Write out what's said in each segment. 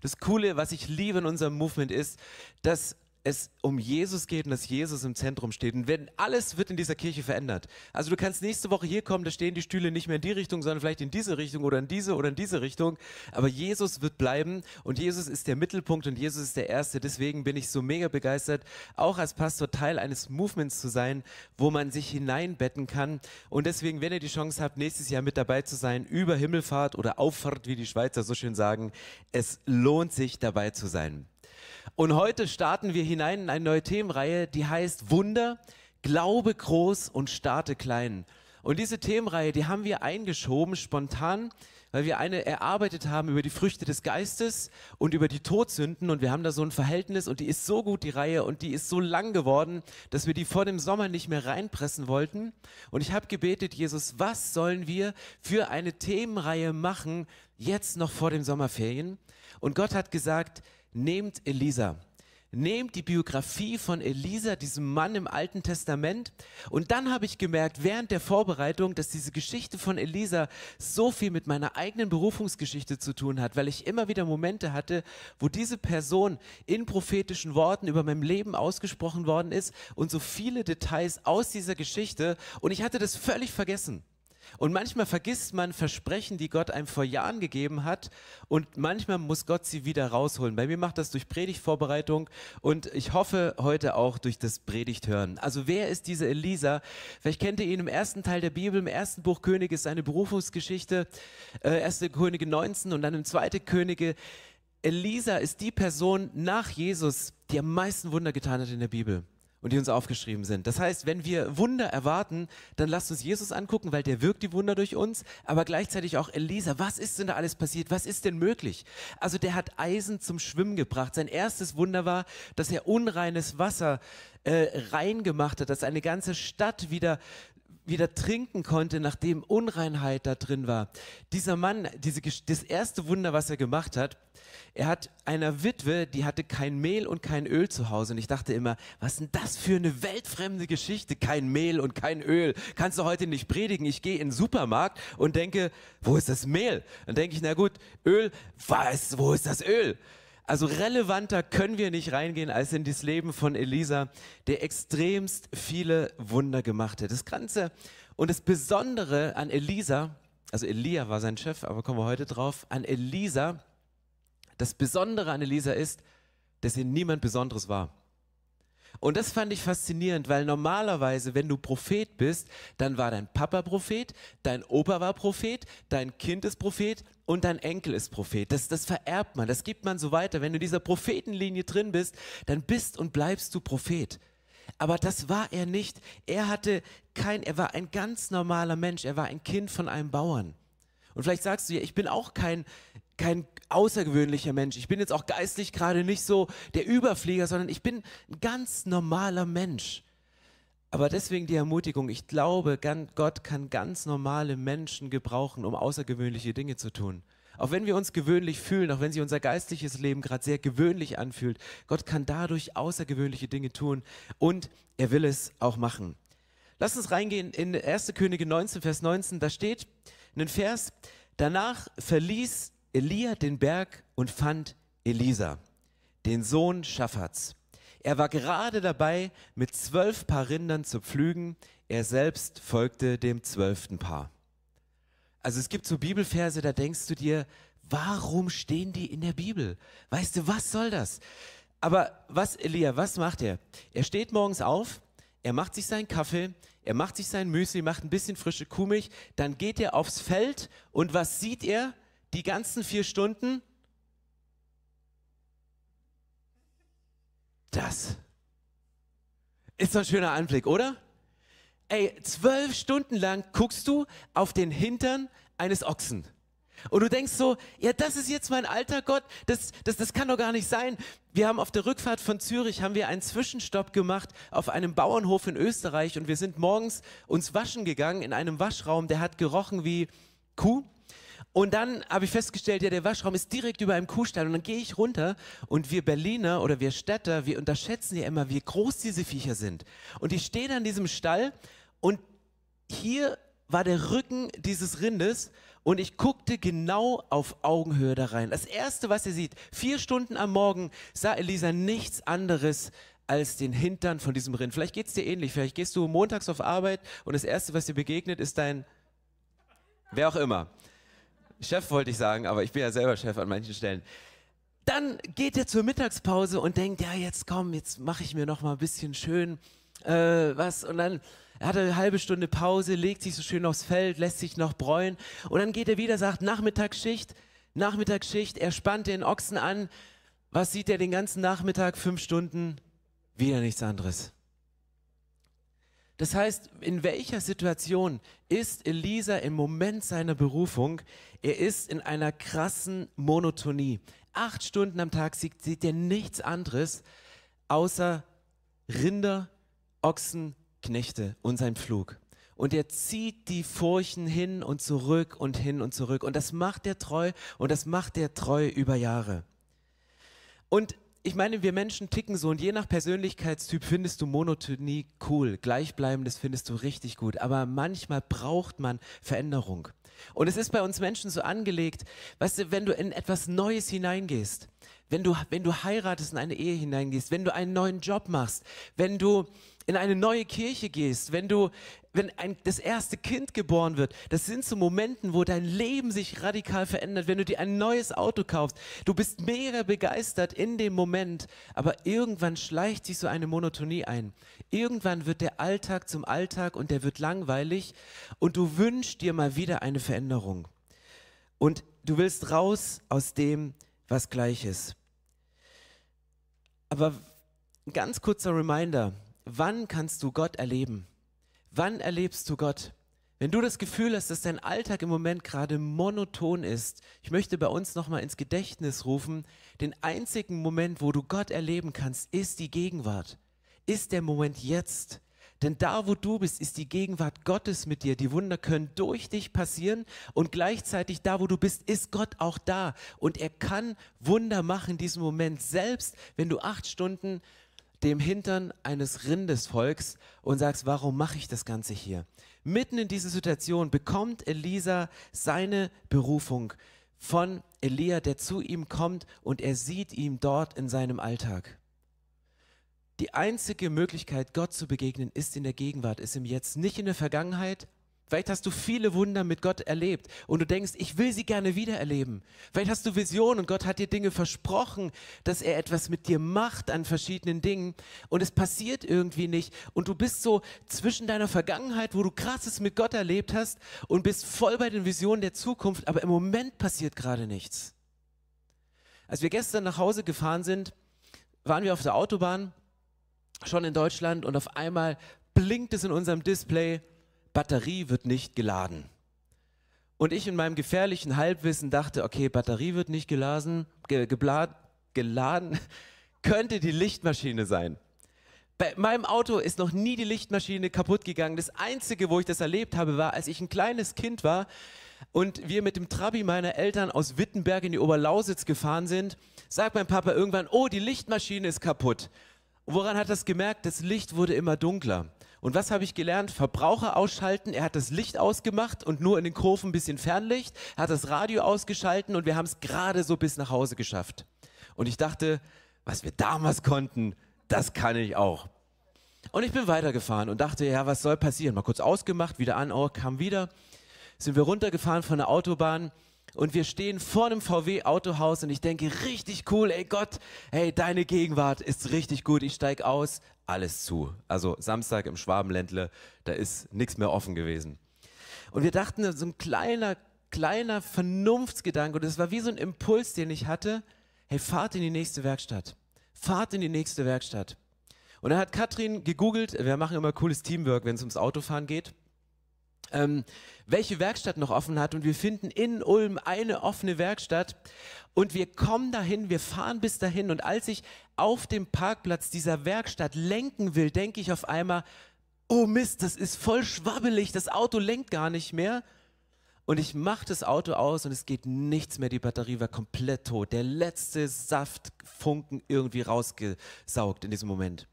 Das Coole, was ich liebe in unserem Movement ist, dass es um Jesus geht und dass Jesus im Zentrum steht. Und wenn alles wird in dieser Kirche verändert. Also du kannst nächste Woche hier kommen, da stehen die Stühle nicht mehr in die Richtung, sondern vielleicht in diese Richtung oder in diese oder in diese Richtung. Aber Jesus wird bleiben und Jesus ist der Mittelpunkt und Jesus ist der Erste. Deswegen bin ich so mega begeistert, auch als Pastor Teil eines Movements zu sein, wo man sich hineinbetten kann. Und deswegen, wenn ihr die Chance habt, nächstes Jahr mit dabei zu sein, über Himmelfahrt oder Auffahrt, wie die Schweizer so schön sagen, es lohnt sich dabei zu sein. Und heute starten wir hinein in eine neue Themenreihe, die heißt Wunder, Glaube groß und starte klein. Und diese Themenreihe, die haben wir eingeschoben spontan, weil wir eine erarbeitet haben über die Früchte des Geistes und über die Todsünden und wir haben da so ein Verhältnis und die ist so gut, die Reihe, und die ist so lang geworden, dass wir die vor dem Sommer nicht mehr reinpressen wollten. Und ich habe gebetet, Jesus, was sollen wir für eine Themenreihe machen, jetzt noch vor den Sommerferien? Und Gott hat gesagt, nehmt Elisa. Nehmt die Biografie von Elisa, diesem Mann im Alten Testament. Und dann habe ich gemerkt, während der Vorbereitung, dass diese Geschichte von Elisa so viel mit meiner eigenen Berufungsgeschichte zu tun hat, weil ich immer wieder Momente hatte, wo diese Person in prophetischen Worten über mein Leben ausgesprochen worden ist und so viele Details aus dieser Geschichte. Und ich hatte das völlig vergessen. Und manchmal vergisst man Versprechen, die Gott einem vor Jahren gegeben hat. Und manchmal muss Gott sie wieder rausholen. Bei mir macht das durch Predigtvorbereitung und ich hoffe heute auch durch das Predigthören. Also wer ist diese Elisa? Vielleicht kennt ihr ihn im ersten Teil der Bibel, im ersten Buch Könige ist seine Berufungsgeschichte, äh, erste Könige 19 und dann im zweiten Könige. Elisa ist die Person nach Jesus, die am meisten Wunder getan hat in der Bibel und die uns aufgeschrieben sind. Das heißt, wenn wir Wunder erwarten, dann lasst uns Jesus angucken, weil der wirkt die Wunder durch uns, aber gleichzeitig auch Elisa. Was ist denn da alles passiert? Was ist denn möglich? Also der hat Eisen zum Schwimmen gebracht. Sein erstes Wunder war, dass er unreines Wasser äh, rein gemacht hat, dass eine ganze Stadt wieder wieder trinken konnte, nachdem Unreinheit da drin war. Dieser Mann, diese, das erste Wunder, was er gemacht hat, er hat einer Witwe, die hatte kein Mehl und kein Öl zu Hause. Und ich dachte immer, was ist denn das für eine weltfremde Geschichte? Kein Mehl und kein Öl. Kannst du heute nicht predigen? Ich gehe in den Supermarkt und denke, wo ist das Mehl? Dann denke ich, na gut, Öl, was, wo ist das Öl? Also relevanter können wir nicht reingehen als in das Leben von Elisa, der extremst viele Wunder gemacht hat. Das Ganze und das Besondere an Elisa, also Elia war sein Chef, aber kommen wir heute drauf, an Elisa, das Besondere an Elisa ist, dass er niemand Besonderes war. Und das fand ich faszinierend, weil normalerweise, wenn du Prophet bist, dann war dein Papa Prophet, dein Opa war Prophet, dein Kind ist Prophet und dein Enkel ist Prophet. Das, das vererbt man, das gibt man so weiter. Wenn du in dieser Prophetenlinie drin bist, dann bist und bleibst du Prophet. Aber das war er nicht. Er hatte kein, er war ein ganz normaler Mensch. Er war ein Kind von einem Bauern. Und vielleicht sagst du ja, ich bin auch kein, kein außergewöhnlicher Mensch. Ich bin jetzt auch geistlich gerade nicht so der Überflieger, sondern ich bin ein ganz normaler Mensch. Aber deswegen die Ermutigung, ich glaube, Gott kann ganz normale Menschen gebrauchen, um außergewöhnliche Dinge zu tun. Auch wenn wir uns gewöhnlich fühlen, auch wenn sich unser geistliches Leben gerade sehr gewöhnlich anfühlt, Gott kann dadurch außergewöhnliche Dinge tun und er will es auch machen. Lass uns reingehen in 1. Könige 19, Vers 19. Da steht ein Vers, danach verließ Elia den Berg und fand Elisa, den Sohn Schaffats. Er war gerade dabei, mit zwölf Paar Rindern zu pflügen. Er selbst folgte dem zwölften Paar. Also es gibt so Bibelverse, da denkst du dir, warum stehen die in der Bibel? Weißt du, was soll das? Aber was, Elia, was macht er? Er steht morgens auf, er macht sich seinen Kaffee, er macht sich sein Müsli, macht ein bisschen frische Kuhmilch, dann geht er aufs Feld und was sieht er? Die ganzen vier Stunden Das ist so ein schöner Anblick, oder? Ey, zwölf Stunden lang guckst du auf den Hintern eines Ochsen. Und du denkst so, ja, das ist jetzt mein alter Gott, das, das, das kann doch gar nicht sein. Wir haben auf der Rückfahrt von Zürich, haben wir einen Zwischenstopp gemacht auf einem Bauernhof in Österreich und wir sind morgens uns waschen gegangen in einem Waschraum, der hat gerochen wie Kuh. Und dann habe ich festgestellt, ja, der Waschraum ist direkt über einem Kuhstall. Und dann gehe ich runter und wir Berliner oder wir Städter, wir unterschätzen ja immer, wie groß diese Viecher sind. Und ich stehe an diesem Stall und hier war der Rücken dieses Rindes Und ich guckte genau auf Augenhöhe da rein. Das Erste, was er sieht, vier Stunden am Morgen, sah Elisa nichts anderes als den Hintern von diesem Rind. Vielleicht geht es dir ähnlich. Vielleicht gehst du montags auf Arbeit und das Erste, was dir begegnet, ist dein, wer auch immer. Chef wollte ich sagen, aber ich bin ja selber Chef an manchen Stellen. Dann geht er zur Mittagspause und denkt, ja, jetzt komm, jetzt mache ich mir noch mal ein bisschen schön äh, was. Und dann hat er eine halbe Stunde Pause, legt sich so schön aufs Feld, lässt sich noch bräuen. Und dann geht er wieder, sagt Nachmittagsschicht, Nachmittagsschicht, er spannt den Ochsen an. Was sieht er den ganzen Nachmittag? Fünf Stunden, wieder nichts anderes. Das heißt, in welcher Situation ist Elisa im Moment seiner Berufung? Er ist in einer krassen Monotonie. Acht Stunden am Tag sieht, sieht er nichts anderes außer Rinder, Ochsen, Knechte und sein Pflug. Und er zieht die Furchen hin und zurück und hin und zurück. Und das macht er treu und das macht er treu über Jahre. Und ich meine, wir Menschen ticken so und je nach Persönlichkeitstyp findest du Monotonie cool, Gleichbleibendes findest du richtig gut, aber manchmal braucht man Veränderung. Und es ist bei uns Menschen so angelegt, weißt du, wenn du in etwas Neues hineingehst, wenn du, wenn du heiratest in eine Ehe hineingehst, wenn du einen neuen Job machst, wenn du in eine neue Kirche gehst, wenn du, wenn ein, das erste Kind geboren wird, das sind so Momente, wo dein Leben sich radikal verändert, wenn du dir ein neues Auto kaufst. Du bist mega begeistert in dem Moment, aber irgendwann schleicht sich so eine Monotonie ein. Irgendwann wird der Alltag zum Alltag und der wird langweilig und du wünschst dir mal wieder eine Veränderung. Und du willst raus aus dem, was gleich ist. Aber ein ganz kurzer Reminder, wann kannst du Gott erleben? Wann erlebst du Gott? Wenn du das Gefühl hast, dass dein Alltag im Moment gerade monoton ist, ich möchte bei uns nochmal ins Gedächtnis rufen, den einzigen Moment, wo du Gott erleben kannst, ist die Gegenwart, ist der Moment jetzt. Denn da, wo du bist, ist die Gegenwart Gottes mit dir. Die Wunder können durch dich passieren und gleichzeitig da, wo du bist, ist Gott auch da. Und er kann Wunder machen in diesem Moment, selbst wenn du acht Stunden dem Hintern eines Rindes folgst und sagst, warum mache ich das Ganze hier? Mitten in dieser Situation bekommt Elisa seine Berufung von Elia, der zu ihm kommt und er sieht ihn dort in seinem Alltag. Die einzige Möglichkeit, Gott zu begegnen, ist in der Gegenwart, ist im Jetzt, nicht in der Vergangenheit, Vielleicht hast du viele Wunder mit Gott erlebt und du denkst, ich will sie gerne wieder erleben. Vielleicht hast du Visionen und Gott hat dir Dinge versprochen, dass er etwas mit dir macht an verschiedenen Dingen und es passiert irgendwie nicht und du bist so zwischen deiner Vergangenheit, wo du krasses mit Gott erlebt hast und bist voll bei den Visionen der Zukunft, aber im Moment passiert gerade nichts. Als wir gestern nach Hause gefahren sind, waren wir auf der Autobahn, schon in Deutschland und auf einmal blinkt es in unserem Display Batterie wird nicht geladen. Und ich in meinem gefährlichen Halbwissen dachte, okay, Batterie wird nicht geladen, ge, gebladen, geladen, könnte die Lichtmaschine sein. Bei meinem Auto ist noch nie die Lichtmaschine kaputt gegangen. Das Einzige, wo ich das erlebt habe, war, als ich ein kleines Kind war und wir mit dem Trabi meiner Eltern aus Wittenberg in die Oberlausitz gefahren sind, sagt mein Papa irgendwann, oh, die Lichtmaschine ist kaputt. woran hat das gemerkt? Das Licht wurde immer dunkler. Und was habe ich gelernt? Verbraucher ausschalten. Er hat das Licht ausgemacht und nur in den Kurven ein bisschen Fernlicht. Er hat das Radio ausgeschalten und wir haben es gerade so bis nach Hause geschafft. Und ich dachte, was wir damals konnten, das kann ich auch. Und ich bin weitergefahren und dachte, ja, was soll passieren? Mal kurz ausgemacht, wieder an, oh, kam wieder. Sind wir runtergefahren von der Autobahn und wir stehen vor einem VW-Autohaus und ich denke, richtig cool, ey Gott, hey, deine Gegenwart ist richtig gut, ich steig aus, alles zu. Also Samstag im Schwabenländle, da ist nichts mehr offen gewesen. Und wir dachten, so ein kleiner, kleiner Vernunftsgedanke, und es war wie so ein Impuls, den ich hatte, hey, fahrt in die nächste Werkstatt. Fahrt in die nächste Werkstatt. Und dann hat Katrin gegoogelt, wir machen immer cooles Teamwork, wenn es ums Autofahren geht ähm, welche Werkstatt noch offen hat. Und wir finden in Ulm eine offene Werkstatt. Und wir kommen dahin, wir fahren bis dahin. Und als ich auf dem Parkplatz dieser Werkstatt lenken will, denke ich auf einmal, oh Mist, das ist voll schwabbelig, das Auto lenkt gar nicht mehr. Und ich mache das Auto aus und es geht nichts mehr, die Batterie war komplett tot. Der letzte Saftfunken irgendwie rausgesaugt in diesem Moment.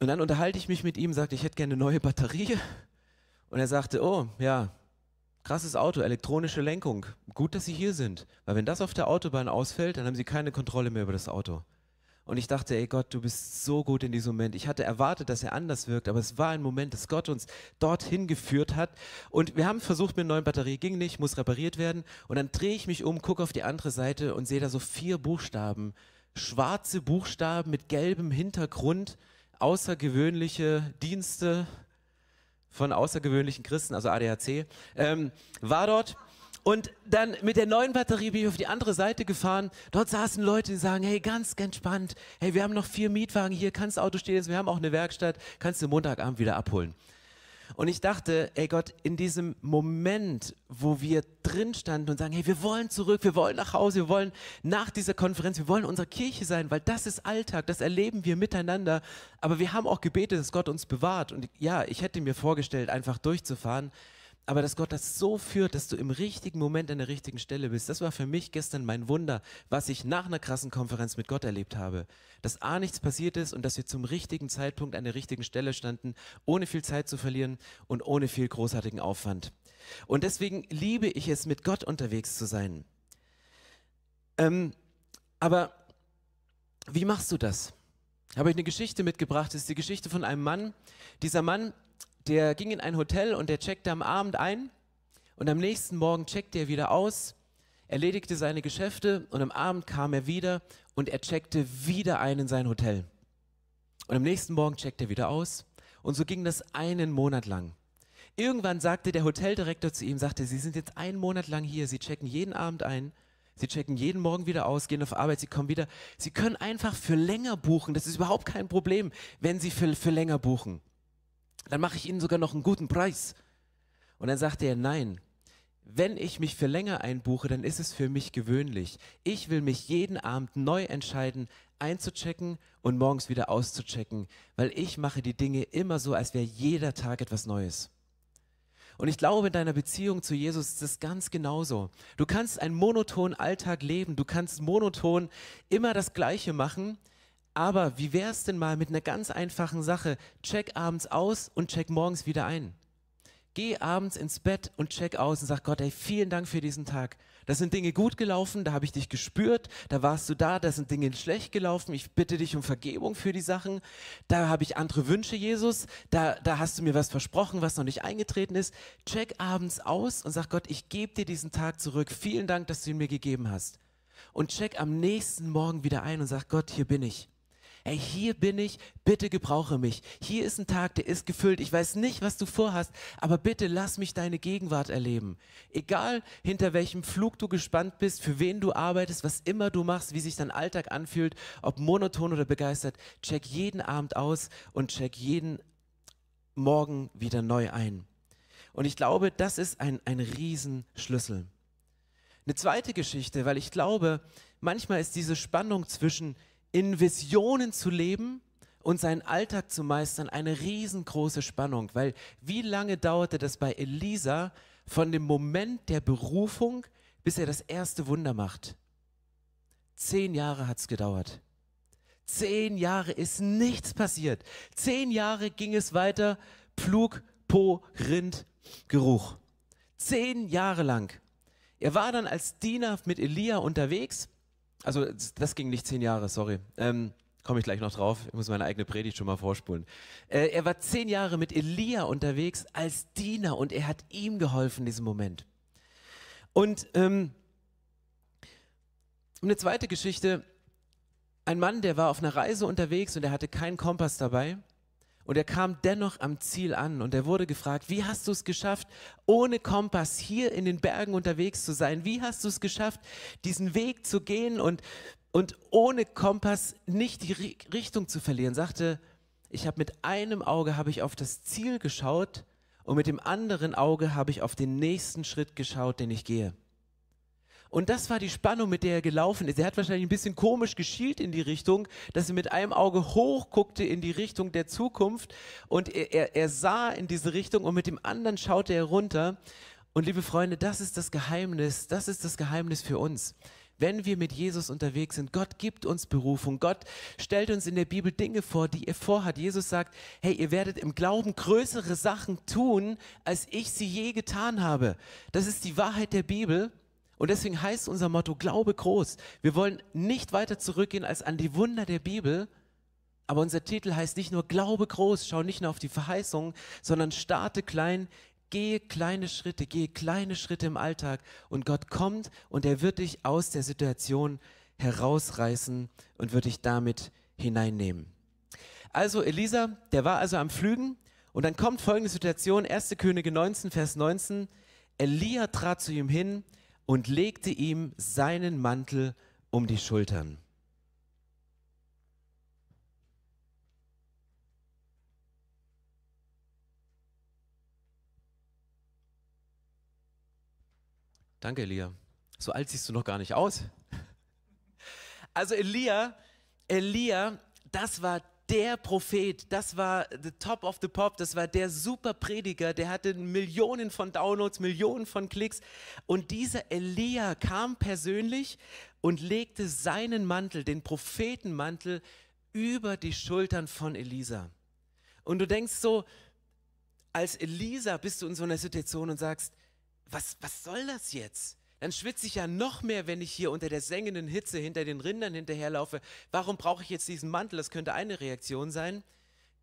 Und dann unterhalte ich mich mit ihm, sagte, ich hätte gerne eine neue Batterie. Und er sagte, oh ja, krasses Auto, elektronische Lenkung. Gut, dass Sie hier sind. Weil wenn das auf der Autobahn ausfällt, dann haben Sie keine Kontrolle mehr über das Auto. Und ich dachte, ey Gott, du bist so gut in diesem Moment. Ich hatte erwartet, dass er anders wirkt, aber es war ein Moment, dass Gott uns dorthin geführt hat. Und wir haben versucht mit einer neuen Batterie, ging nicht, muss repariert werden. Und dann drehe ich mich um, gucke auf die andere Seite und sehe da so vier Buchstaben. Schwarze Buchstaben mit gelbem Hintergrund, außergewöhnliche Dienste, von außergewöhnlichen Christen, also ADAC, ähm, war dort. Und dann mit der neuen Batterie bin ich auf die andere Seite gefahren. Dort saßen Leute, die sagen, hey, ganz, spannend. Hey, wir haben noch vier Mietwagen hier, kannst Auto stehen, wir haben auch eine Werkstatt, kannst du Montagabend wieder abholen. Und ich dachte, ey Gott, in diesem Moment, wo wir drin standen und sagen, hey, wir wollen zurück, wir wollen nach Hause, wir wollen nach dieser Konferenz, wir wollen unsere Kirche sein, weil das ist Alltag, das erleben wir miteinander. Aber wir haben auch gebetet, dass Gott uns bewahrt. Und ja, ich hätte mir vorgestellt, einfach durchzufahren aber dass Gott das so führt, dass du im richtigen Moment an der richtigen Stelle bist, das war für mich gestern mein Wunder, was ich nach einer krassen Konferenz mit Gott erlebt habe. Dass A nichts passiert ist und dass wir zum richtigen Zeitpunkt an der richtigen Stelle standen, ohne viel Zeit zu verlieren und ohne viel großartigen Aufwand. Und deswegen liebe ich es, mit Gott unterwegs zu sein. Ähm, aber wie machst du das? Habe ich eine Geschichte mitgebracht, das ist die Geschichte von einem Mann. Dieser Mann der ging in ein Hotel und der checkte am Abend ein und am nächsten Morgen checkte er wieder aus, erledigte seine Geschäfte und am Abend kam er wieder und er checkte wieder ein in sein Hotel. Und am nächsten Morgen checkte er wieder aus und so ging das einen Monat lang. Irgendwann sagte der Hoteldirektor zu ihm, sagte, Sie sind jetzt einen Monat lang hier, Sie checken jeden Abend ein, Sie checken jeden Morgen wieder aus, gehen auf Arbeit, Sie kommen wieder. Sie können einfach für länger buchen, das ist überhaupt kein Problem, wenn Sie für, für länger buchen dann mache ich Ihnen sogar noch einen guten Preis. Und dann sagte er, nein, wenn ich mich für länger einbuche, dann ist es für mich gewöhnlich. Ich will mich jeden Abend neu entscheiden, einzuchecken und morgens wieder auszuchecken, weil ich mache die Dinge immer so, als wäre jeder Tag etwas Neues. Und ich glaube, in deiner Beziehung zu Jesus ist es ganz genauso. Du kannst einen monotonen Alltag leben, du kannst monoton immer das Gleiche machen, aber wie wäre es denn mal mit einer ganz einfachen Sache? Check abends aus und check morgens wieder ein. Geh abends ins Bett und check aus und sag Gott, ey, vielen Dank für diesen Tag. Da sind Dinge gut gelaufen, da habe ich dich gespürt, da warst du da, da sind Dinge schlecht gelaufen. Ich bitte dich um Vergebung für die Sachen. Da habe ich andere Wünsche, Jesus. Da, da hast du mir was versprochen, was noch nicht eingetreten ist. Check abends aus und sag Gott, ich gebe dir diesen Tag zurück. Vielen Dank, dass du ihn mir gegeben hast. Und check am nächsten Morgen wieder ein und sag Gott, hier bin ich ey, hier bin ich, bitte gebrauche mich. Hier ist ein Tag, der ist gefüllt. Ich weiß nicht, was du vorhast, aber bitte lass mich deine Gegenwart erleben. Egal, hinter welchem Flug du gespannt bist, für wen du arbeitest, was immer du machst, wie sich dein Alltag anfühlt, ob monoton oder begeistert, check jeden Abend aus und check jeden Morgen wieder neu ein. Und ich glaube, das ist ein, ein Riesenschlüssel. Eine zweite Geschichte, weil ich glaube, manchmal ist diese Spannung zwischen in Visionen zu leben und seinen Alltag zu meistern, eine riesengroße Spannung. Weil wie lange dauerte das bei Elisa von dem Moment der Berufung, bis er das erste Wunder macht? Zehn Jahre hat es gedauert. Zehn Jahre ist nichts passiert. Zehn Jahre ging es weiter, Pflug, Po, Rind, Geruch. Zehn Jahre lang. Er war dann als Diener mit Elia unterwegs also das ging nicht zehn Jahre, sorry. Ähm, Komme ich gleich noch drauf. Ich muss meine eigene Predigt schon mal vorspulen. Äh, er war zehn Jahre mit Elia unterwegs als Diener und er hat ihm geholfen in diesem Moment. Und ähm, eine zweite Geschichte. Ein Mann, der war auf einer Reise unterwegs und er hatte keinen Kompass dabei. Und er kam dennoch am Ziel an und er wurde gefragt, wie hast du es geschafft, ohne Kompass hier in den Bergen unterwegs zu sein? Wie hast du es geschafft, diesen Weg zu gehen und, und ohne Kompass nicht die Richtung zu verlieren? Sagte, ich habe mit einem Auge habe ich auf das Ziel geschaut und mit dem anderen Auge habe ich auf den nächsten Schritt geschaut, den ich gehe. Und das war die Spannung, mit der er gelaufen ist. Er hat wahrscheinlich ein bisschen komisch geschielt in die Richtung, dass er mit einem Auge hoch guckte in die Richtung der Zukunft und er, er, er sah in diese Richtung und mit dem anderen schaute er runter. Und liebe Freunde, das ist das Geheimnis, das ist das Geheimnis für uns. wenn wir mit Jesus unterwegs sind. Gott gibt uns Berufung. Gott stellt uns in der Bibel Dinge vor, die er vorhat. Jesus sagt, hey, ihr werdet im Glauben größere Sachen tun, als ich sie je getan habe. Das ist die Wahrheit der Bibel. Und deswegen heißt unser Motto Glaube groß. Wir wollen nicht weiter zurückgehen als an die Wunder der Bibel. Aber unser Titel heißt nicht nur Glaube groß, schau nicht nur auf die Verheißungen, sondern starte klein, gehe kleine Schritte, gehe kleine Schritte im Alltag und Gott kommt und er wird dich aus der Situation herausreißen und wird dich damit hineinnehmen. Also Elisa, der war also am Flügen und dann kommt folgende Situation, 1. Könige 19, Vers 19. Elia trat zu ihm hin und legte ihm seinen Mantel um die Schultern. Danke, Elia. So alt siehst du noch gar nicht aus. Also Elia, Elia, das war der Prophet, das war the top of the pop, das war der super Prediger, der hatte Millionen von Downloads, Millionen von Klicks. Und dieser Elia kam persönlich und legte seinen Mantel, den Prophetenmantel, über die Schultern von Elisa. Und du denkst so, als Elisa bist du in so einer Situation und sagst, was, was soll das jetzt? Dann schwitze ich ja noch mehr, wenn ich hier unter der sengenden Hitze hinter den Rindern hinterherlaufe. Warum brauche ich jetzt diesen Mantel? Das könnte eine Reaktion sein.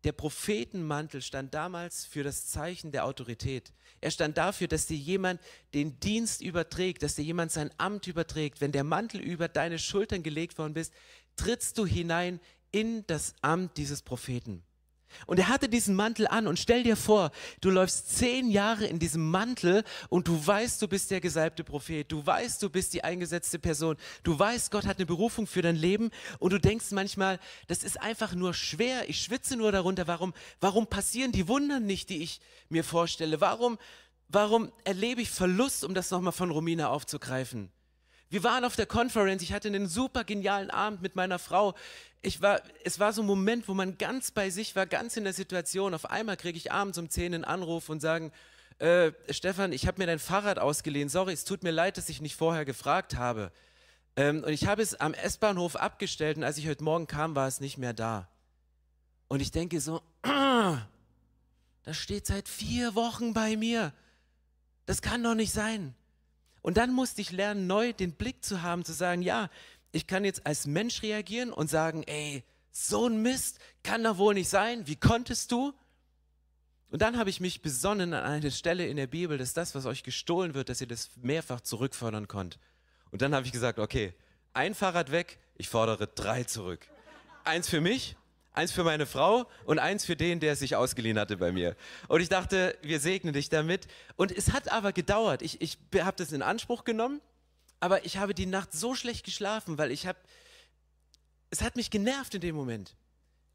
Der Prophetenmantel stand damals für das Zeichen der Autorität. Er stand dafür, dass dir jemand den Dienst überträgt, dass dir jemand sein Amt überträgt. Wenn der Mantel über deine Schultern gelegt worden bist, trittst du hinein in das Amt dieses Propheten. Und er hatte diesen Mantel an. Und stell dir vor, du läufst zehn Jahre in diesem Mantel und du weißt, du bist der gesalbte Prophet, du weißt, du bist die eingesetzte Person, du weißt, Gott hat eine Berufung für dein Leben. Und du denkst manchmal, das ist einfach nur schwer, ich schwitze nur darunter, warum, warum passieren die Wunder nicht, die ich mir vorstelle, warum, warum erlebe ich Verlust, um das nochmal von Romina aufzugreifen. Wir waren auf der Conference, ich hatte einen super genialen Abend mit meiner Frau ich war, es war so ein Moment, wo man ganz bei sich war, ganz in der Situation. Auf einmal kriege ich abends um 10 einen Anruf und sagen, äh, Stefan, ich habe mir dein Fahrrad ausgeliehen. Sorry, es tut mir leid, dass ich nicht vorher gefragt habe. Ähm, und ich habe es am S-Bahnhof abgestellt und als ich heute Morgen kam, war es nicht mehr da. Und ich denke so, das steht seit vier Wochen bei mir. Das kann doch nicht sein. Und dann musste ich lernen, neu den Blick zu haben, zu sagen, ja, ich kann jetzt als Mensch reagieren und sagen, ey, so ein Mist kann doch wohl nicht sein. Wie konntest du? Und dann habe ich mich besonnen an eine Stelle in der Bibel, dass das, was euch gestohlen wird, dass ihr das mehrfach zurückfordern könnt. Und dann habe ich gesagt, okay, ein Fahrrad weg, ich fordere drei zurück. Eins für mich, eins für meine Frau und eins für den, der es sich ausgeliehen hatte bei mir. Und ich dachte, wir segnen dich damit. Und es hat aber gedauert. Ich, ich habe das in Anspruch genommen aber ich habe die Nacht so schlecht geschlafen, weil ich habe, es hat mich genervt in dem Moment.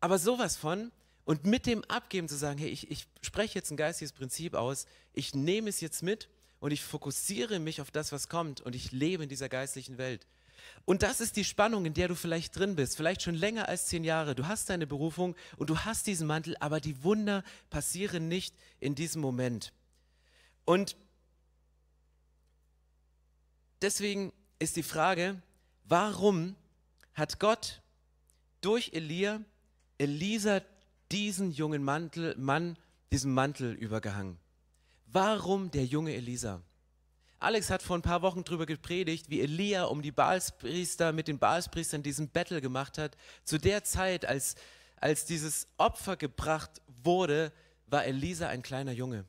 Aber sowas von, und mit dem Abgeben zu sagen, hey, ich, ich spreche jetzt ein geistiges Prinzip aus, ich nehme es jetzt mit und ich fokussiere mich auf das, was kommt und ich lebe in dieser geistlichen Welt. Und das ist die Spannung, in der du vielleicht drin bist, vielleicht schon länger als zehn Jahre. Du hast deine Berufung und du hast diesen Mantel, aber die Wunder passieren nicht in diesem Moment. Und deswegen ist die Frage, warum hat Gott durch Elia, Elisa diesen jungen Mantel, Mann, diesen Mantel übergehangen? Warum der junge Elisa? Alex hat vor ein paar Wochen darüber gepredigt, wie Elia um die Baalspriester mit den Baalspriestern diesen Battle gemacht hat. Zu der Zeit, als, als dieses Opfer gebracht wurde, war Elisa ein kleiner Junge.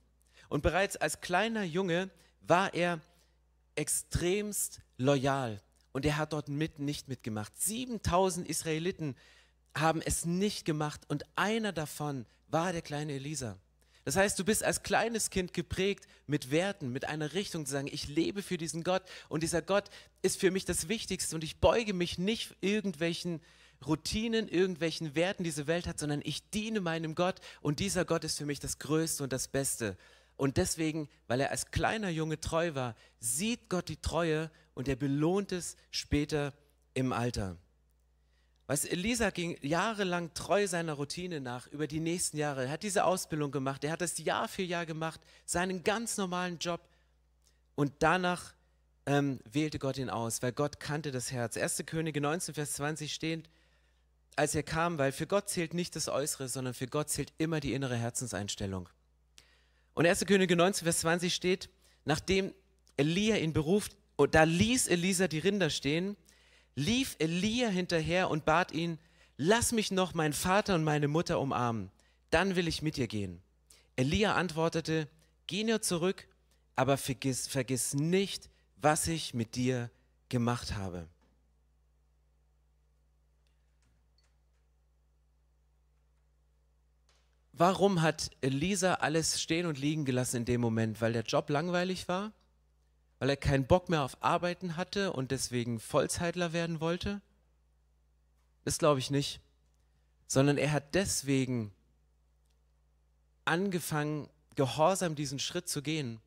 Und bereits als kleiner Junge war er extremst loyal und er hat dort mit nicht mitgemacht. 7000 Israeliten haben es nicht gemacht und einer davon war der kleine Elisa. Das heißt, du bist als kleines Kind geprägt mit Werten, mit einer Richtung zu sagen, ich lebe für diesen Gott und dieser Gott ist für mich das Wichtigste und ich beuge mich nicht irgendwelchen Routinen, irgendwelchen Werten diese Welt hat, sondern ich diene meinem Gott und dieser Gott ist für mich das Größte und das Beste. Und deswegen, weil er als kleiner Junge treu war, sieht Gott die Treue und er belohnt es später im Alter. Weißt, Elisa ging jahrelang treu seiner Routine nach, über die nächsten Jahre. Er hat diese Ausbildung gemacht, er hat das Jahr für Jahr gemacht, seinen ganz normalen Job. Und danach ähm, wählte Gott ihn aus, weil Gott kannte das Herz. 1. Könige 19, Vers 20 steht, als er kam, weil für Gott zählt nicht das Äußere, sondern für Gott zählt immer die innere Herzenseinstellung. Und 1. Könige 19, Vers 20 steht, nachdem Elia ihn beruft, und da ließ Elisa die Rinder stehen, lief Elia hinterher und bat ihn, lass mich noch meinen Vater und meine Mutter umarmen, dann will ich mit dir gehen. Elia antwortete, geh nur zurück, aber vergiss, vergiss nicht, was ich mit dir gemacht habe. Warum hat Elisa alles stehen und liegen gelassen in dem Moment? Weil der Job langweilig war? Weil er keinen Bock mehr auf Arbeiten hatte und deswegen Vollzeitler werden wollte? Das glaube ich nicht. Sondern er hat deswegen angefangen, gehorsam diesen Schritt zu gehen,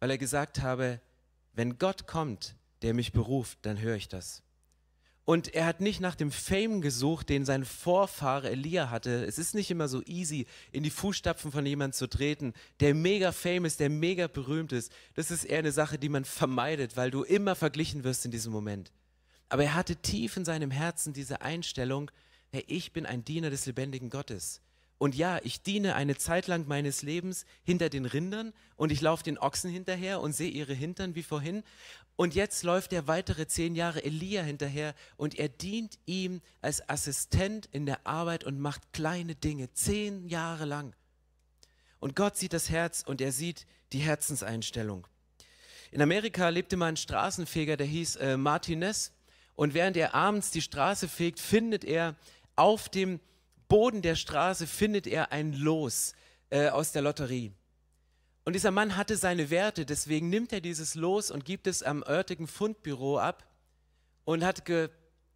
weil er gesagt habe, wenn Gott kommt, der mich beruft, dann höre ich das. Und er hat nicht nach dem Fame gesucht, den sein Vorfahre Elia hatte. Es ist nicht immer so easy, in die Fußstapfen von jemandem zu treten, der mega famous, der mega berühmt ist. Das ist eher eine Sache, die man vermeidet, weil du immer verglichen wirst in diesem Moment. Aber er hatte tief in seinem Herzen diese Einstellung, hey, ich bin ein Diener des lebendigen Gottes. Und ja, ich diene eine Zeit lang meines Lebens hinter den Rindern und ich laufe den Ochsen hinterher und sehe ihre Hintern wie vorhin. Und jetzt läuft er weitere zehn Jahre Elia hinterher und er dient ihm als Assistent in der Arbeit und macht kleine Dinge, zehn Jahre lang. Und Gott sieht das Herz und er sieht die Herzenseinstellung. In Amerika lebte mal ein Straßenfeger, der hieß äh, Martinez. Und während er abends die Straße fegt, findet er auf dem Boden der Straße findet er ein Los äh, aus der Lotterie. Und dieser Mann hatte seine Werte, deswegen nimmt er dieses Los und gibt es am örtlichen Fundbüro ab und hat ge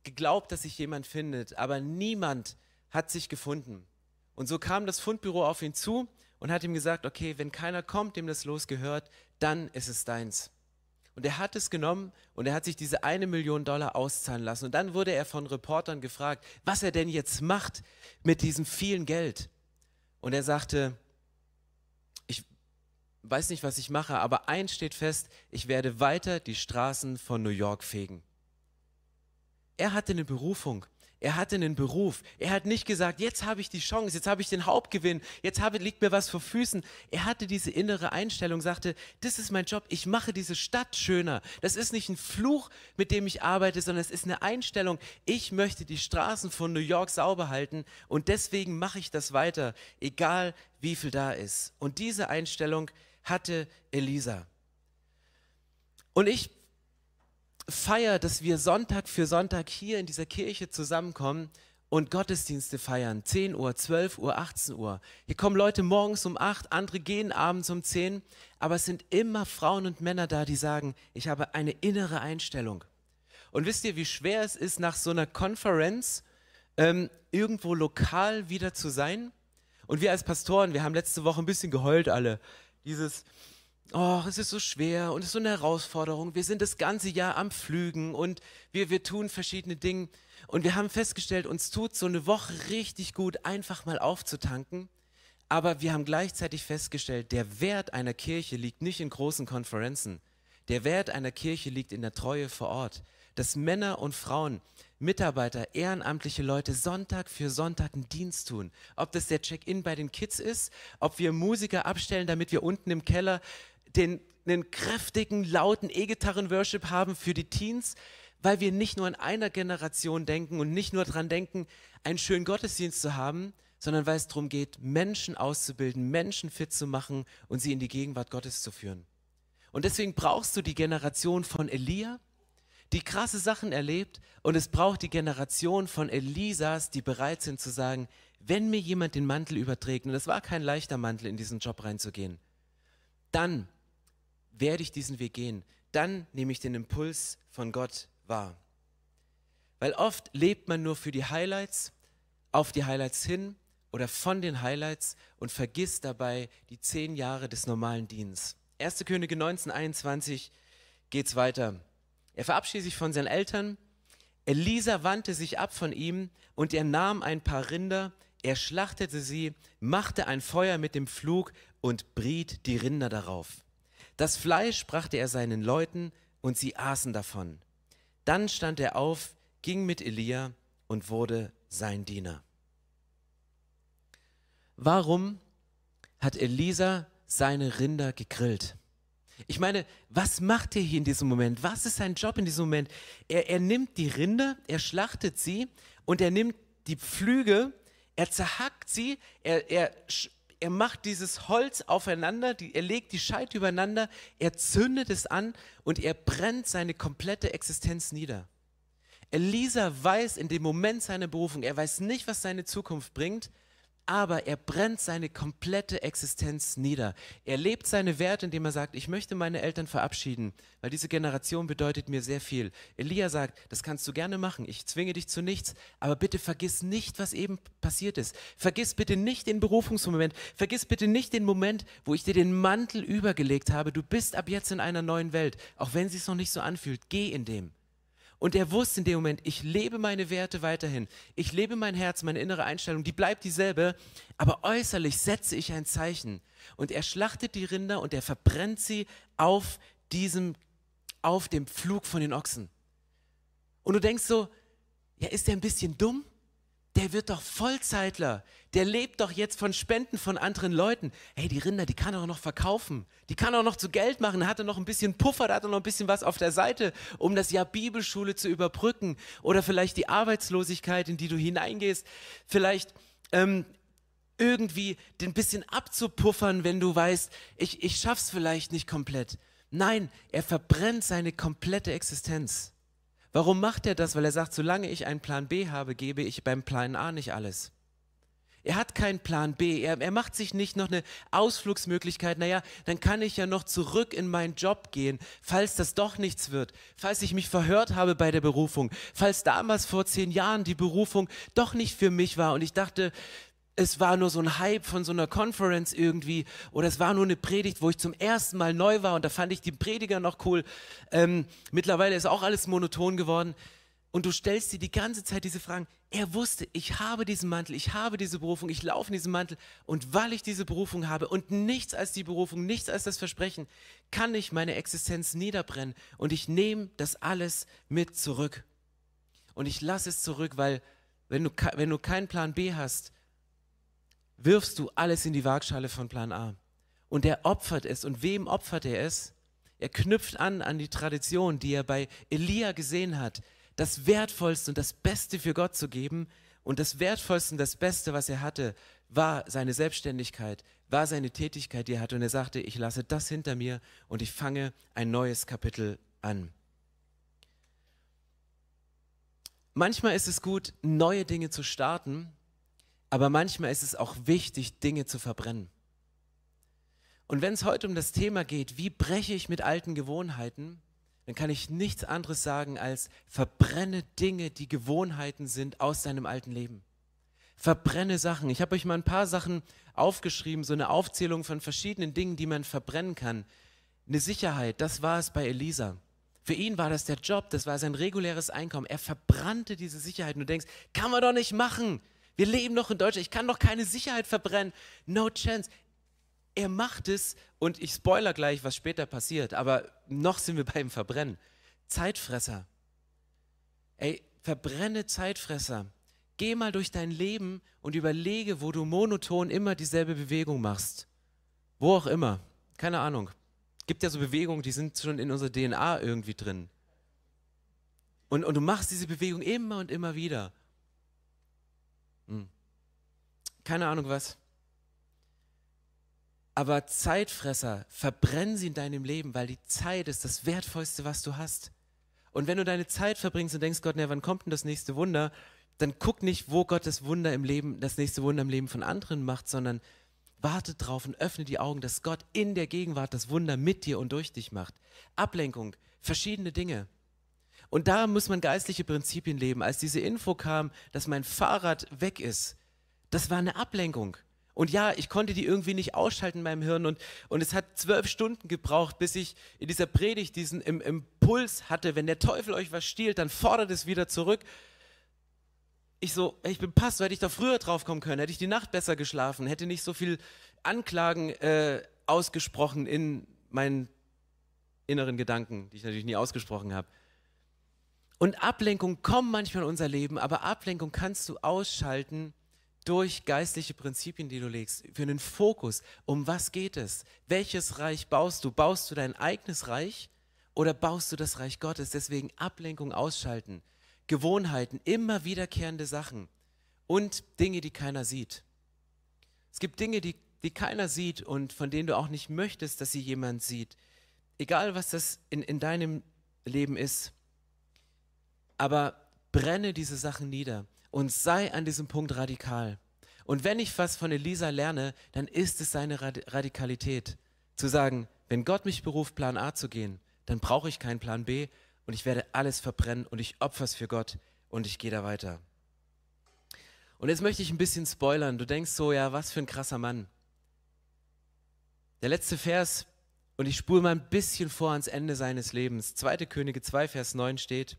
geglaubt, dass sich jemand findet, aber niemand hat sich gefunden. Und so kam das Fundbüro auf ihn zu und hat ihm gesagt, okay, wenn keiner kommt, dem das Los gehört, dann ist es deins. Und er hat es genommen und er hat sich diese eine Million Dollar auszahlen lassen. Und dann wurde er von Reportern gefragt, was er denn jetzt macht mit diesem vielen Geld. Und er sagte, weiß nicht, was ich mache, aber eins steht fest, ich werde weiter die Straßen von New York fegen. Er hatte eine Berufung. Er hatte einen Beruf. Er hat nicht gesagt, jetzt habe ich die Chance, jetzt habe ich den Hauptgewinn, jetzt habe, liegt mir was vor Füßen. Er hatte diese innere Einstellung, sagte, das ist mein Job, ich mache diese Stadt schöner. Das ist nicht ein Fluch, mit dem ich arbeite, sondern es ist eine Einstellung. Ich möchte die Straßen von New York sauber halten und deswegen mache ich das weiter, egal wie viel da ist. Und diese Einstellung hatte Elisa. Und ich feiere, dass wir Sonntag für Sonntag hier in dieser Kirche zusammenkommen und Gottesdienste feiern. 10 Uhr, 12 Uhr, 18 Uhr. Hier kommen Leute morgens um 8, andere gehen abends um 10. Aber es sind immer Frauen und Männer da, die sagen, ich habe eine innere Einstellung. Und wisst ihr, wie schwer es ist, nach so einer Konferenz ähm, irgendwo lokal wieder zu sein? Und wir als Pastoren, wir haben letzte Woche ein bisschen geheult alle. Dieses, oh, es ist so schwer und es ist so eine Herausforderung. Wir sind das ganze Jahr am Flügen und wir, wir tun verschiedene Dinge. Und wir haben festgestellt, uns tut so eine Woche richtig gut, einfach mal aufzutanken. Aber wir haben gleichzeitig festgestellt, der Wert einer Kirche liegt nicht in großen Konferenzen. Der Wert einer Kirche liegt in der Treue vor Ort. Dass Männer und Frauen Mitarbeiter, ehrenamtliche Leute Sonntag für Sonntag einen Dienst tun. Ob das der Check-in bei den Kids ist, ob wir Musiker abstellen, damit wir unten im Keller den, einen kräftigen, lauten E-Gitarren-Worship haben für die Teens, weil wir nicht nur in einer Generation denken und nicht nur daran denken, einen schönen Gottesdienst zu haben, sondern weil es darum geht, Menschen auszubilden, Menschen fit zu machen und sie in die Gegenwart Gottes zu führen. Und deswegen brauchst du die Generation von Elia, die krasse Sachen erlebt und es braucht die Generation von Elisas, die bereit sind zu sagen, wenn mir jemand den Mantel überträgt, und es war kein leichter Mantel, in diesen Job reinzugehen, dann werde ich diesen Weg gehen. Dann nehme ich den Impuls von Gott wahr. Weil oft lebt man nur für die Highlights, auf die Highlights hin oder von den Highlights und vergisst dabei die zehn Jahre des normalen Dienstes. 1. Könige 1921 geht es weiter. Er verabschiedet sich von seinen Eltern. Elisa wandte sich ab von ihm und er nahm ein paar Rinder, er schlachtete sie, machte ein Feuer mit dem Pflug und briet die Rinder darauf. Das Fleisch brachte er seinen Leuten und sie aßen davon. Dann stand er auf, ging mit Elia und wurde sein Diener. Warum hat Elisa seine Rinder gegrillt? Ich meine, was macht er hier in diesem Moment? Was ist sein Job in diesem Moment? Er, er nimmt die Rinder, er schlachtet sie und er nimmt die Pflüge, er zerhackt sie, er, er, er macht dieses Holz aufeinander, die, er legt die Scheit übereinander, er zündet es an und er brennt seine komplette Existenz nieder. Elisa weiß in dem Moment seiner Berufung, er weiß nicht, was seine Zukunft bringt, aber er brennt seine komplette Existenz nieder. Er lebt seine Werte, indem er sagt, ich möchte meine Eltern verabschieden, weil diese Generation bedeutet mir sehr viel. Elia sagt, das kannst du gerne machen, ich zwinge dich zu nichts, aber bitte vergiss nicht, was eben passiert ist. Vergiss bitte nicht den Berufungsmoment, vergiss bitte nicht den Moment, wo ich dir den Mantel übergelegt habe. Du bist ab jetzt in einer neuen Welt, auch wenn sie es noch nicht so anfühlt. Geh in dem. Und er wusste in dem Moment, ich lebe meine Werte weiterhin. Ich lebe mein Herz, meine innere Einstellung, die bleibt dieselbe, aber äußerlich setze ich ein Zeichen. Und er schlachtet die Rinder und er verbrennt sie auf diesem, auf dem Flug von den Ochsen. Und du denkst so, ja, ist der ein bisschen dumm? Der wird doch Vollzeitler. Der lebt doch jetzt von Spenden von anderen Leuten. Hey, die Rinder, die kann er auch noch verkaufen. Die kann er auch noch zu Geld machen. Hat er noch ein bisschen Puffer, da hat er noch ein bisschen was auf der Seite, um das Jahr Bibelschule zu überbrücken. Oder vielleicht die Arbeitslosigkeit, in die du hineingehst. Vielleicht ähm, irgendwie ein bisschen abzupuffern, wenn du weißt, ich, ich schaff's vielleicht nicht komplett. Nein, er verbrennt seine komplette Existenz. Warum macht er das? Weil er sagt, solange ich einen Plan B habe, gebe ich beim Plan A nicht alles. Er hat keinen Plan B. Er, er macht sich nicht noch eine Ausflugsmöglichkeit. Naja, dann kann ich ja noch zurück in meinen Job gehen, falls das doch nichts wird. Falls ich mich verhört habe bei der Berufung. Falls damals vor zehn Jahren die Berufung doch nicht für mich war und ich dachte, es war nur so ein Hype von so einer Conference irgendwie oder es war nur eine Predigt, wo ich zum ersten Mal neu war und da fand ich die Prediger noch cool. Ähm, mittlerweile ist auch alles monoton geworden. Und du stellst dir die ganze Zeit diese Fragen. Er wusste, ich habe diesen Mantel, ich habe diese Berufung, ich laufe in diesem Mantel. Und weil ich diese Berufung habe und nichts als die Berufung, nichts als das Versprechen, kann ich meine Existenz niederbrennen. Und ich nehme das alles mit zurück. Und ich lasse es zurück, weil wenn du, wenn du keinen Plan B hast, wirfst du alles in die Waagschale von Plan A. Und er opfert es. Und wem opfert er es? Er knüpft an an die Tradition, die er bei Elia gesehen hat, das Wertvollste und das Beste für Gott zu geben. Und das Wertvollste und das Beste, was er hatte, war seine Selbstständigkeit, war seine Tätigkeit, die er hatte. Und er sagte, ich lasse das hinter mir und ich fange ein neues Kapitel an. Manchmal ist es gut, neue Dinge zu starten, aber manchmal ist es auch wichtig, Dinge zu verbrennen. Und wenn es heute um das Thema geht, wie breche ich mit alten Gewohnheiten, dann kann ich nichts anderes sagen als verbrenne Dinge, die Gewohnheiten sind aus deinem alten Leben. Verbrenne Sachen. Ich habe euch mal ein paar Sachen aufgeschrieben, so eine Aufzählung von verschiedenen Dingen, die man verbrennen kann. Eine Sicherheit, das war es bei Elisa. Für ihn war das der Job, das war sein reguläres Einkommen. Er verbrannte diese Sicherheit. Und du denkst, kann man doch nicht machen. Wir leben noch in Deutschland. Ich kann doch keine Sicherheit verbrennen. No chance. Er macht es und ich spoiler gleich, was später passiert, aber noch sind wir beim Verbrennen. Zeitfresser. Ey, verbrenne Zeitfresser. Geh mal durch dein Leben und überlege, wo du monoton immer dieselbe Bewegung machst. Wo auch immer. Keine Ahnung. Gibt ja so Bewegungen, die sind schon in unserer DNA irgendwie drin. Und, und du machst diese Bewegung immer und immer wieder. Hm. Keine Ahnung was. Aber Zeitfresser, verbrennen sie in deinem Leben, weil die Zeit ist das Wertvollste, was du hast. Und wenn du deine Zeit verbringst und denkst, Gott, ne, wann kommt denn das nächste Wunder? Dann guck nicht, wo Gott das Wunder im Leben, das nächste Wunder im Leben von anderen macht, sondern warte drauf und öffne die Augen, dass Gott in der Gegenwart das Wunder mit dir und durch dich macht. Ablenkung, verschiedene Dinge. Und da muss man geistliche Prinzipien leben. Als diese Info kam, dass mein Fahrrad weg ist, das war eine Ablenkung. Und ja, ich konnte die irgendwie nicht ausschalten in meinem Hirn und, und es hat zwölf Stunden gebraucht, bis ich in dieser Predigt diesen im, Impuls hatte, wenn der Teufel euch was stiehlt, dann fordert es wieder zurück. Ich so, ich bin Pastor, hätte ich da früher drauf kommen können, hätte ich die Nacht besser geschlafen, hätte nicht so viel Anklagen äh, ausgesprochen in, mein, inneren Gedanken, die ich natürlich nie ausgesprochen habe. Und Ablenkung kommt manchmal in unser Leben, aber Ablenkung kannst du ausschalten durch geistliche Prinzipien, die du legst, für einen Fokus. Um was geht es? Welches Reich baust du? Baust du dein eigenes Reich oder baust du das Reich Gottes? Deswegen Ablenkung ausschalten. Gewohnheiten, immer wiederkehrende Sachen und Dinge, die keiner sieht. Es gibt Dinge, die, die keiner sieht und von denen du auch nicht möchtest, dass sie jemand sieht. Egal, was das in, in deinem Leben ist. Aber brenne diese Sachen nieder und sei an diesem Punkt radikal. Und wenn ich was von Elisa lerne, dann ist es seine Radikalität. Zu sagen, wenn Gott mich beruft, Plan A zu gehen, dann brauche ich keinen Plan B und ich werde alles verbrennen und ich opfer es für Gott und ich gehe da weiter. Und jetzt möchte ich ein bisschen spoilern. Du denkst so, ja, was für ein krasser Mann. Der letzte Vers, und ich spule mal ein bisschen vor ans Ende seines Lebens. 2. Könige 2, Vers 9 steht,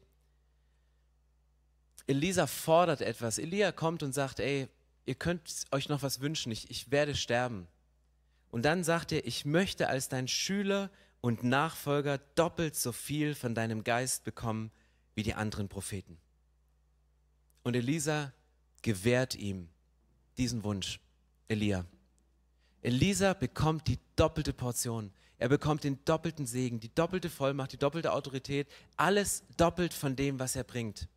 Elisa fordert etwas. Elia kommt und sagt, ey, ihr könnt euch noch was wünschen, ich, ich werde sterben. Und dann sagt er, ich möchte als dein Schüler und Nachfolger doppelt so viel von deinem Geist bekommen wie die anderen Propheten. Und Elisa gewährt ihm diesen Wunsch, Elia. Elisa bekommt die doppelte Portion. Er bekommt den doppelten Segen, die doppelte Vollmacht, die doppelte Autorität, alles doppelt von dem, was er bringt.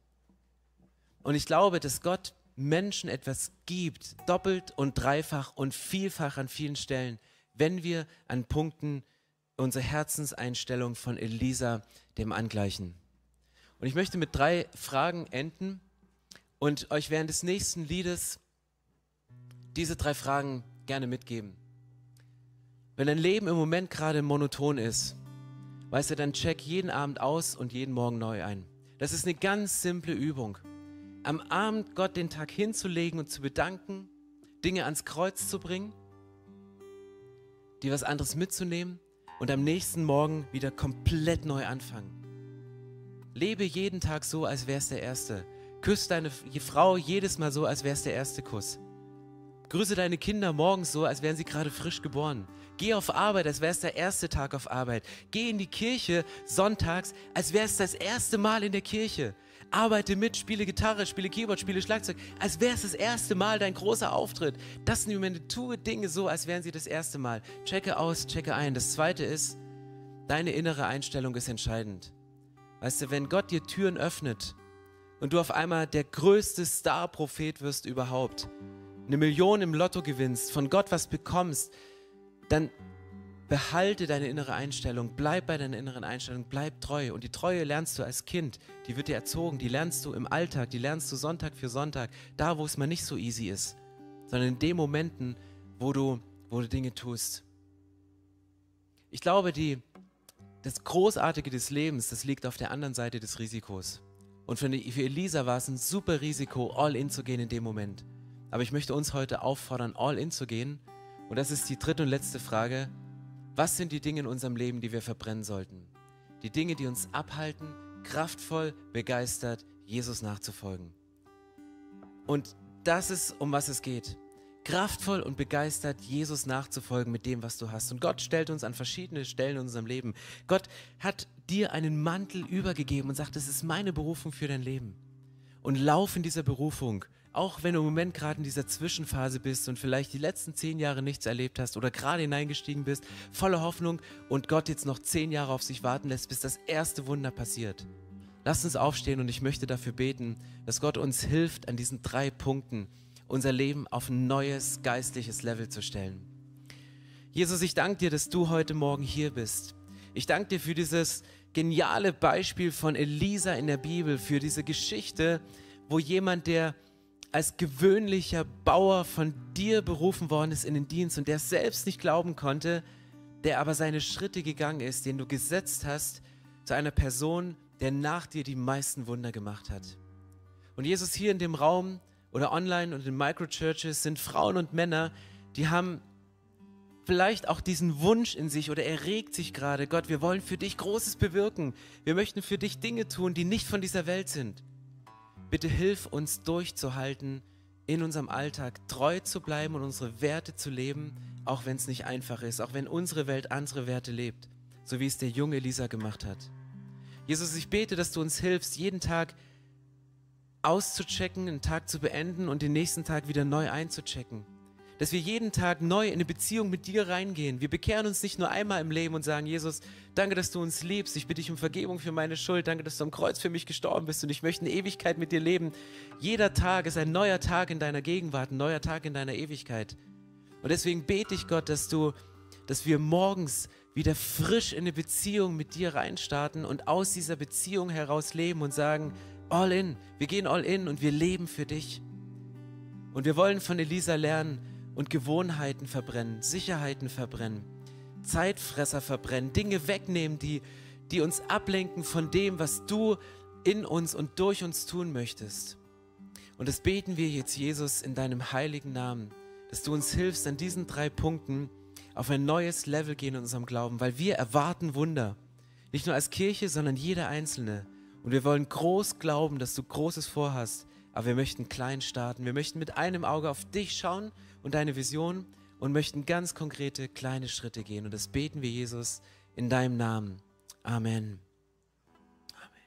Und ich glaube, dass Gott Menschen etwas gibt, doppelt und dreifach und vielfach an vielen Stellen, wenn wir an Punkten unsere Herzenseinstellung von Elisa dem angleichen. Und ich möchte mit drei Fragen enden und euch während des nächsten Liedes diese drei Fragen gerne mitgeben. Wenn dein Leben im Moment gerade monoton ist, weißt du, dann check jeden Abend aus und jeden Morgen neu ein. Das ist eine ganz simple Übung. Am Abend Gott den Tag hinzulegen und zu bedanken, Dinge ans Kreuz zu bringen, dir was anderes mitzunehmen und am nächsten Morgen wieder komplett neu anfangen. Lebe jeden Tag so, als wäre es der erste. Küss deine Frau jedes Mal so, als wäre es der erste Kuss. Grüße deine Kinder morgens so, als wären sie gerade frisch geboren. Geh auf Arbeit, als wäre es der erste Tag auf Arbeit. Geh in die Kirche sonntags, als wäre es das erste Mal in der Kirche. Arbeite mit, spiele Gitarre, spiele Keyboard, spiele Schlagzeug, als wäre es das erste Mal dein großer Auftritt. Das sind die Momente, tue Dinge so, als wären sie das erste Mal. Checke aus, checke ein. Das zweite ist, deine innere Einstellung ist entscheidend. Weißt du, wenn Gott dir Türen öffnet, und du auf einmal der größte Star-Prophet wirst überhaupt, eine Million im Lotto gewinnst, von Gott was bekommst, dann behalte deine innere Einstellung, bleib bei deiner inneren Einstellung, bleib treu. Und die Treue lernst du als Kind, die wird dir erzogen, die lernst du im Alltag, die lernst du Sonntag für Sonntag, da wo es mal nicht so easy ist, sondern in den Momenten, wo du, wo du Dinge tust. Ich glaube, die, das Großartige des Lebens, das liegt auf der anderen Seite des Risikos. Und für, für Elisa war es ein super Risiko, all in zu gehen in dem Moment. Aber ich möchte uns heute auffordern, all in zu gehen. Und das ist die dritte und letzte Frage. Was sind die Dinge in unserem Leben, die wir verbrennen sollten? Die Dinge, die uns abhalten, kraftvoll, begeistert, Jesus nachzufolgen. Und das ist, um was es geht kraftvoll und begeistert, Jesus nachzufolgen mit dem, was du hast. Und Gott stellt uns an verschiedene Stellen in unserem Leben. Gott hat dir einen Mantel übergegeben und sagt, das ist meine Berufung für dein Leben. Und lauf in dieser Berufung, auch wenn du im Moment gerade in dieser Zwischenphase bist und vielleicht die letzten zehn Jahre nichts erlebt hast oder gerade hineingestiegen bist, voller Hoffnung und Gott jetzt noch zehn Jahre auf sich warten lässt, bis das erste Wunder passiert. Lass uns aufstehen und ich möchte dafür beten, dass Gott uns hilft an diesen drei Punkten, unser Leben auf ein neues geistliches Level zu stellen. Jesus, ich danke dir, dass du heute Morgen hier bist. Ich danke dir für dieses geniale Beispiel von Elisa in der Bibel, für diese Geschichte, wo jemand, der als gewöhnlicher Bauer von dir berufen worden ist in den Dienst und der selbst nicht glauben konnte, der aber seine Schritte gegangen ist, den du gesetzt hast zu einer Person, der nach dir die meisten Wunder gemacht hat. Und Jesus hier in dem Raum oder online und in Microchurches sind Frauen und Männer, die haben vielleicht auch diesen Wunsch in sich oder er regt sich gerade, Gott, wir wollen für dich Großes bewirken. Wir möchten für dich Dinge tun, die nicht von dieser Welt sind. Bitte hilf uns durchzuhalten in unserem Alltag, treu zu bleiben und unsere Werte zu leben, auch wenn es nicht einfach ist, auch wenn unsere Welt andere Werte lebt. so wie es der junge Elisa gemacht hat. Jesus, ich bete, dass du uns hilfst, jeden Tag auszuchecken, einen Tag zu beenden und den nächsten Tag wieder neu einzuchecken. Dass wir jeden Tag neu in eine Beziehung mit dir reingehen. Wir bekehren uns nicht nur einmal im Leben und sagen, Jesus, danke, dass du uns liebst. Ich bitte dich um Vergebung für meine Schuld. Danke, dass du am Kreuz für mich gestorben bist und ich möchte eine Ewigkeit mit dir leben. Jeder Tag ist ein neuer Tag in deiner Gegenwart, ein neuer Tag in deiner Ewigkeit. Und deswegen bete ich Gott, dass du, dass wir morgens wieder frisch in eine Beziehung mit dir reinstarten und aus dieser Beziehung heraus leben und sagen, all in, wir gehen all in und wir leben für dich. Und wir wollen von Elisa lernen und Gewohnheiten verbrennen, Sicherheiten verbrennen, Zeitfresser verbrennen, Dinge wegnehmen, die, die uns ablenken von dem, was du in uns und durch uns tun möchtest. Und das beten wir jetzt, Jesus, in deinem heiligen Namen, dass du uns hilfst, an diesen drei Punkten auf ein neues Level gehen in unserem Glauben, weil wir erwarten Wunder. Nicht nur als Kirche, sondern jeder Einzelne. Und wir wollen groß glauben, dass du Großes vorhast, aber wir möchten klein starten. Wir möchten mit einem Auge auf dich schauen und deine Vision und möchten ganz konkrete kleine Schritte gehen. Und das beten wir, Jesus, in deinem Namen. Amen. Amen.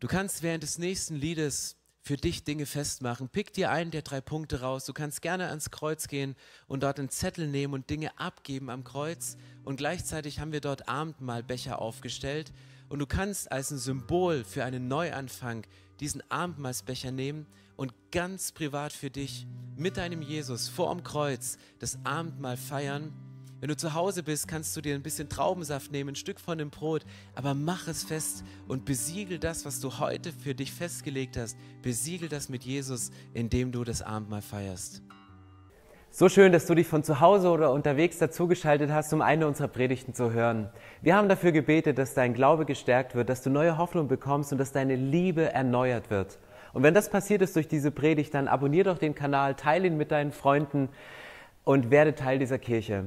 Du kannst während des nächsten Liedes für dich Dinge festmachen. Pick dir einen der drei Punkte raus. Du kannst gerne ans Kreuz gehen und dort einen Zettel nehmen und Dinge abgeben am Kreuz. Und gleichzeitig haben wir dort Abendmahlbecher aufgestellt. Und du kannst als ein Symbol für einen Neuanfang diesen Abendmahlsbecher nehmen und ganz privat für dich mit deinem Jesus vor dem Kreuz das Abendmahl feiern. Wenn du zu Hause bist, kannst du dir ein bisschen Traubensaft nehmen, ein Stück von dem Brot, aber mach es fest und besiegel das, was du heute für dich festgelegt hast. Besiegel das mit Jesus, indem du das Abendmahl feierst. So schön, dass du dich von zu Hause oder unterwegs dazugeschaltet hast, um eine unserer Predigten zu hören. Wir haben dafür gebetet, dass dein Glaube gestärkt wird, dass du neue Hoffnung bekommst und dass deine Liebe erneuert wird. Und wenn das passiert ist durch diese Predigt, dann abonnier doch den Kanal, teile ihn mit deinen Freunden und werde Teil dieser Kirche.